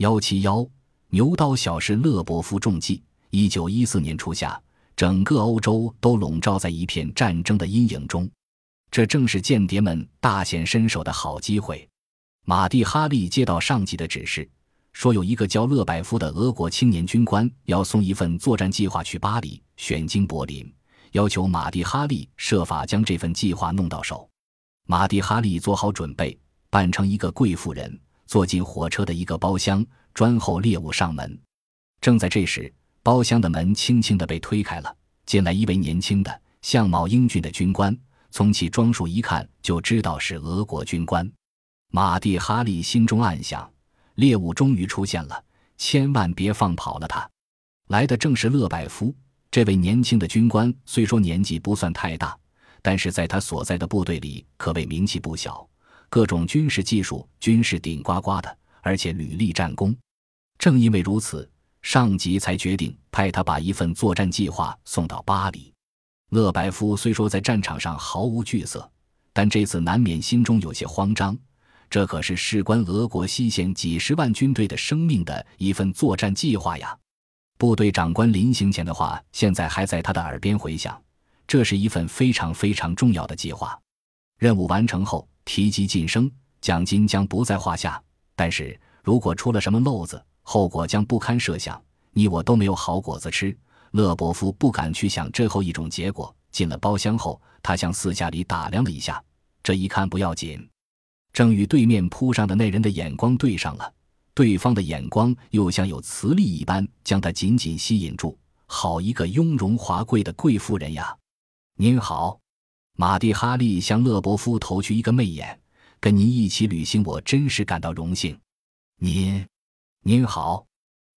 幺七幺，牛刀小试勒伯夫中计。一九一四年初夏，整个欧洲都笼罩在一片战争的阴影中，这正是间谍们大显身手的好机会。马蒂·哈利接到上级的指示，说有一个叫勒百夫的俄国青年军官要送一份作战计划去巴黎，选经柏林，要求马蒂·哈利设法将这份计划弄到手。马蒂·哈利做好准备，扮成一个贵妇人，坐进火车的一个包厢，专候猎物上门。正在这时，包厢的门轻轻地被推开了，进来一位年轻的、相貌英俊的军官。从其装束一看，就知道是俄国军官。马蒂·哈利心中暗想：猎物终于出现了，千万别放跑了他。来的正是勒百夫，这位年轻的军官。虽说年纪不算太大，但是在他所在的部队里可谓名气不小，各种军事技术均是顶呱呱的，而且屡立战功。正因为如此。上级才决定派他把一份作战计划送到巴黎。勒白夫虽说在战场上毫无惧色，但这次难免心中有些慌张。这可是事关俄国西线几十万军队的生命的一份作战计划呀！部队长官临行前的话，现在还在他的耳边回响。这是一份非常非常重要的计划。任务完成后，提及晋升，奖金将不在话下。但是如果出了什么漏子，后果将不堪设想，你我都没有好果子吃。勒伯夫不敢去想最后一种结果。进了包厢后，他向四下里打量了一下，这一看不要紧，正与对面铺上的那人的眼光对上了。对方的眼光又像有磁力一般，将他紧紧吸引住。好一个雍容华贵的贵妇人呀！您好，马蒂·哈利向勒伯夫投去一个媚眼。跟您一起旅行，我真是感到荣幸。您。您好，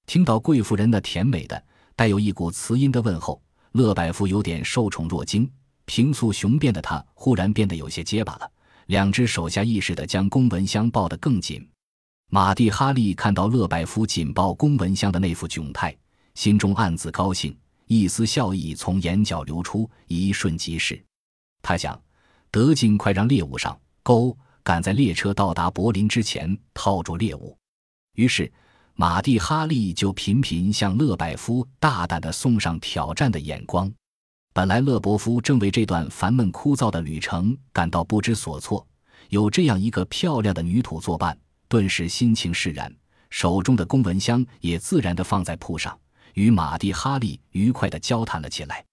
听到贵妇人那甜美的、带有一股磁音的问候，勒百夫有点受宠若惊。平素雄辩的他忽然变得有些结巴了，两只手下意识地将公文箱抱得更紧。马蒂·哈利看到勒百夫紧抱公文箱的那副窘态，心中暗自高兴，一丝笑意从眼角流出，一瞬即逝。他想，得尽快让猎物上钩，赶在列车到达柏林之前套住猎物。于是。马蒂·哈利就频频向勒百夫大胆地送上挑战的眼光。本来勒伯夫正为这段烦闷枯燥的旅程感到不知所措，有这样一个漂亮的女土作伴，顿时心情释然，手中的公文箱也自然地放在铺上，与马蒂·哈利愉快地交谈了起来。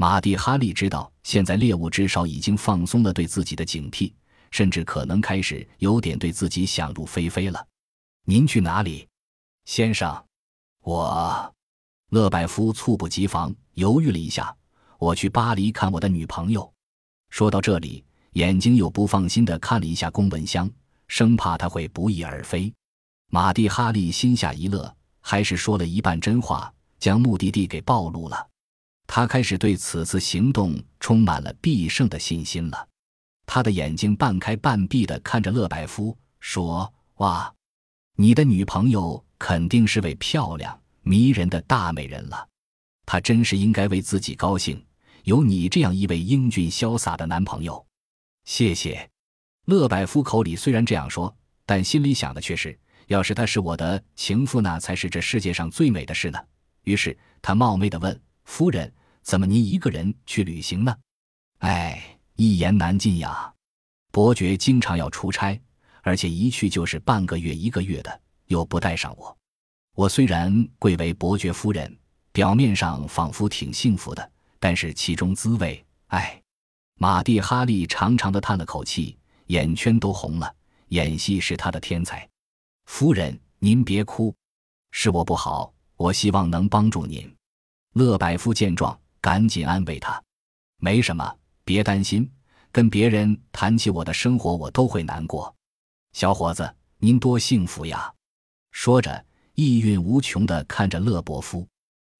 马蒂·哈利知道，现在猎物至少已经放松了对自己的警惕，甚至可能开始有点对自己想入非非了。您去哪里？先生，我，勒百夫猝不及防，犹豫了一下。我去巴黎看我的女朋友。说到这里，眼睛又不放心的看了一下公文箱，生怕他会不翼而飞。马蒂·哈利心下一乐，还是说了一半真话，将目的地给暴露了。他开始对此次行动充满了必胜的信心了。他的眼睛半开半闭的看着勒百夫，说：“哇，你的女朋友。”肯定是位漂亮迷人的大美人了，她真是应该为自己高兴，有你这样一位英俊潇洒的男朋友。谢谢，勒百夫口里虽然这样说，但心里想的却是：要是她是我的情妇，那才是这世界上最美的事呢。于是他冒昧的问：“夫人，怎么您一个人去旅行呢？”哎，一言难尽呀。伯爵经常要出差，而且一去就是半个月、一个月的。又不带上我，我虽然贵为伯爵夫人，表面上仿佛挺幸福的，但是其中滋味，唉。马蒂·哈利长长的叹了口气，眼圈都红了。演戏是他的天才。夫人，您别哭，是我不好，我希望能帮助您。乐百夫见状，赶紧安慰他：“没什么，别担心。跟别人谈起我的生活，我都会难过。小伙子，您多幸福呀！”说着，意蕴无穷地看着勒伯夫，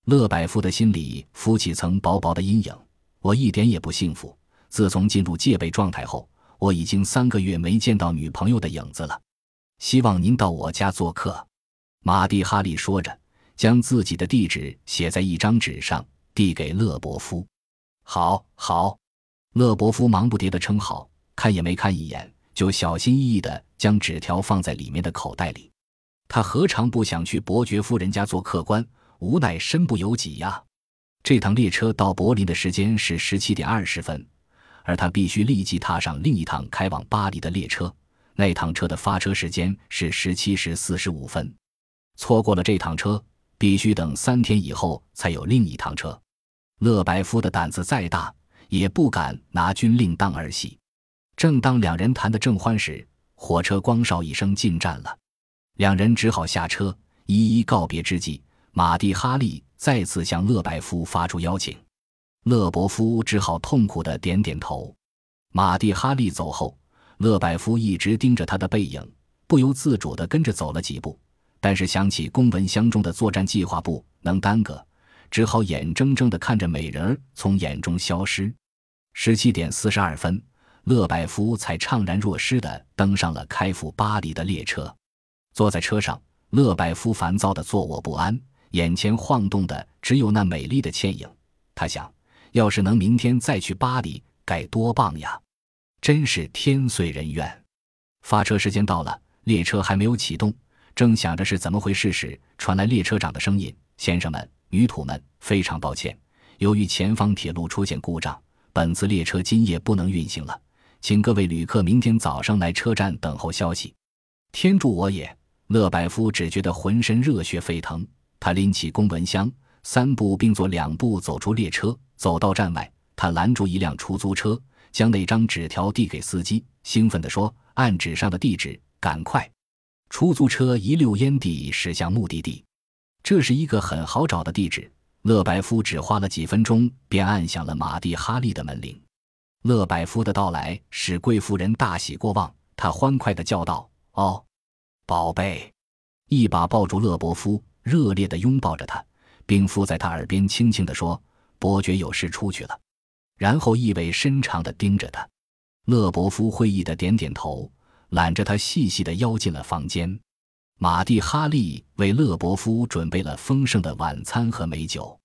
勒百夫的心里浮起层薄薄的阴影。我一点也不幸福。自从进入戒备状态后，我已经三个月没见到女朋友的影子了。希望您到我家做客。”马蒂·哈利说着，将自己的地址写在一张纸上，递给勒伯夫。“好，好。”勒伯夫忙不迭地称好，看也没看一眼，就小心翼翼地将纸条放在里面的口袋里。他何尝不想去伯爵夫人家做客官？无奈身不由己呀。这趟列车到柏林的时间是十七点二十分，而他必须立即踏上另一趟开往巴黎的列车。那趟车的发车时间是十七时四十五分，错过了这趟车，必须等三天以后才有另一趟车。勒白夫的胆子再大，也不敢拿军令当儿戏。正当两人谈得正欢时，火车光哨一声进站了，两人只好下车，一一告别之际，马蒂哈利再次向勒白夫发出邀请，勒伯夫只好痛苦的点点头。马蒂哈利走后。勒百夫一直盯着他的背影，不由自主地跟着走了几步，但是想起公文箱中的作战计划不能耽搁，只好眼睁睁地看着美人儿从眼中消失。十七点四十二分，勒百夫才怅然若失地登上了开赴巴黎的列车。坐在车上，勒百夫烦躁地坐卧不安，眼前晃动的只有那美丽的倩影。他想，要是能明天再去巴黎，该多棒呀！真是天遂人愿。发车时间到了，列车还没有启动。正想着是怎么回事时，传来列车长的声音：“先生们、女土们，非常抱歉，由于前方铁路出现故障，本次列车今夜不能运行了，请各位旅客明天早上来车站等候消息。”天助我也！乐百夫只觉得浑身热血沸腾。他拎起公文箱，三步并作两步走出列车，走到站外，他拦住一辆出租车。将那张纸条递给司机，兴奋地说：“按纸上的地址，赶快！”出租车一溜烟地驶向目的地。这是一个很好找的地址。勒百夫只花了几分钟，便按响了马蒂哈利的门铃。勒百夫的到来使贵妇人大喜过望，她欢快地叫道：“哦，宝贝！”一把抱住勒伯夫，热烈地拥抱着他，并附在他耳边轻轻地说：“伯爵有事出去了。”然后意味深长地盯着他，勒伯夫会意的点点头，揽着他细细地邀进了房间。马蒂哈利为勒伯夫准备了丰盛的晚餐和美酒。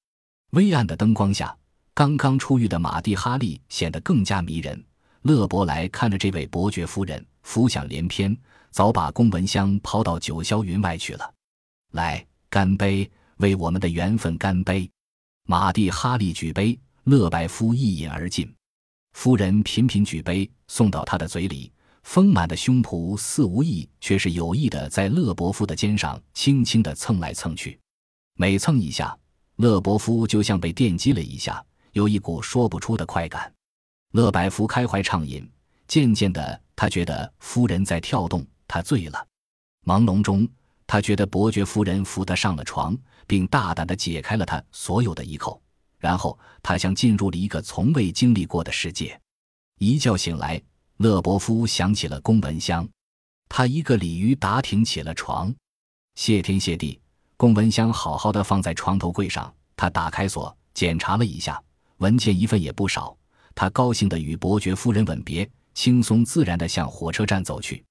微暗的灯光下，刚刚出狱的马蒂哈利显得更加迷人。勒伯莱看着这位伯爵夫人，浮想联翩，早把公文箱抛到九霄云外去了。来，干杯，为我们的缘分干杯！马蒂哈利举杯。勒百夫一饮而尽，夫人频频举杯送到他的嘴里，丰满的胸脯似无意却是有意的在勒伯夫的肩上轻轻的蹭来蹭去，每蹭一下，勒伯夫就像被电击了一下，有一股说不出的快感。勒百夫开怀畅饮，渐渐的，他觉得夫人在跳动，他醉了。朦胧中，他觉得伯爵夫人扶他上了床，并大胆的解开了他所有的衣扣。然后他像进入了一个从未经历过的世界。一觉醒来，勒伯夫想起了公文箱，他一个鲤鱼打挺起了床。谢天谢地，公文箱好好的放在床头柜上。他打开锁，检查了一下，文件一份也不少。他高兴地与伯爵夫人吻别，轻松自然地向火车站走去。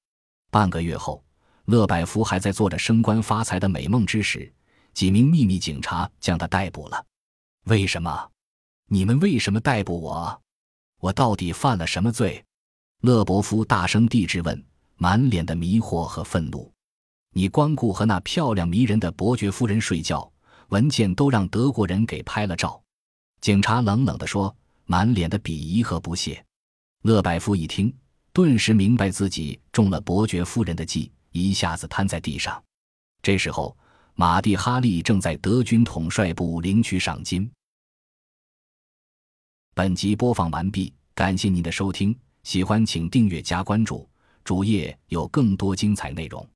半个月后，勒百夫还在做着升官发财的美梦之时，几名秘密警察将他逮捕了。为什么？你们为什么逮捕我？我到底犯了什么罪？勒伯夫大声地质问，满脸的迷惑和愤怒。你光顾和那漂亮迷人的伯爵夫人睡觉，文件都让德国人给拍了照。警察冷冷地说，满脸的鄙夷和不屑。勒百夫一听，顿时明白自己中了伯爵夫人的计，一下子瘫在地上。这时候。马蒂哈利正在德军统帅部领取赏金。本集播放完毕，感谢您的收听，喜欢请订阅加关注，主页有更多精彩内容。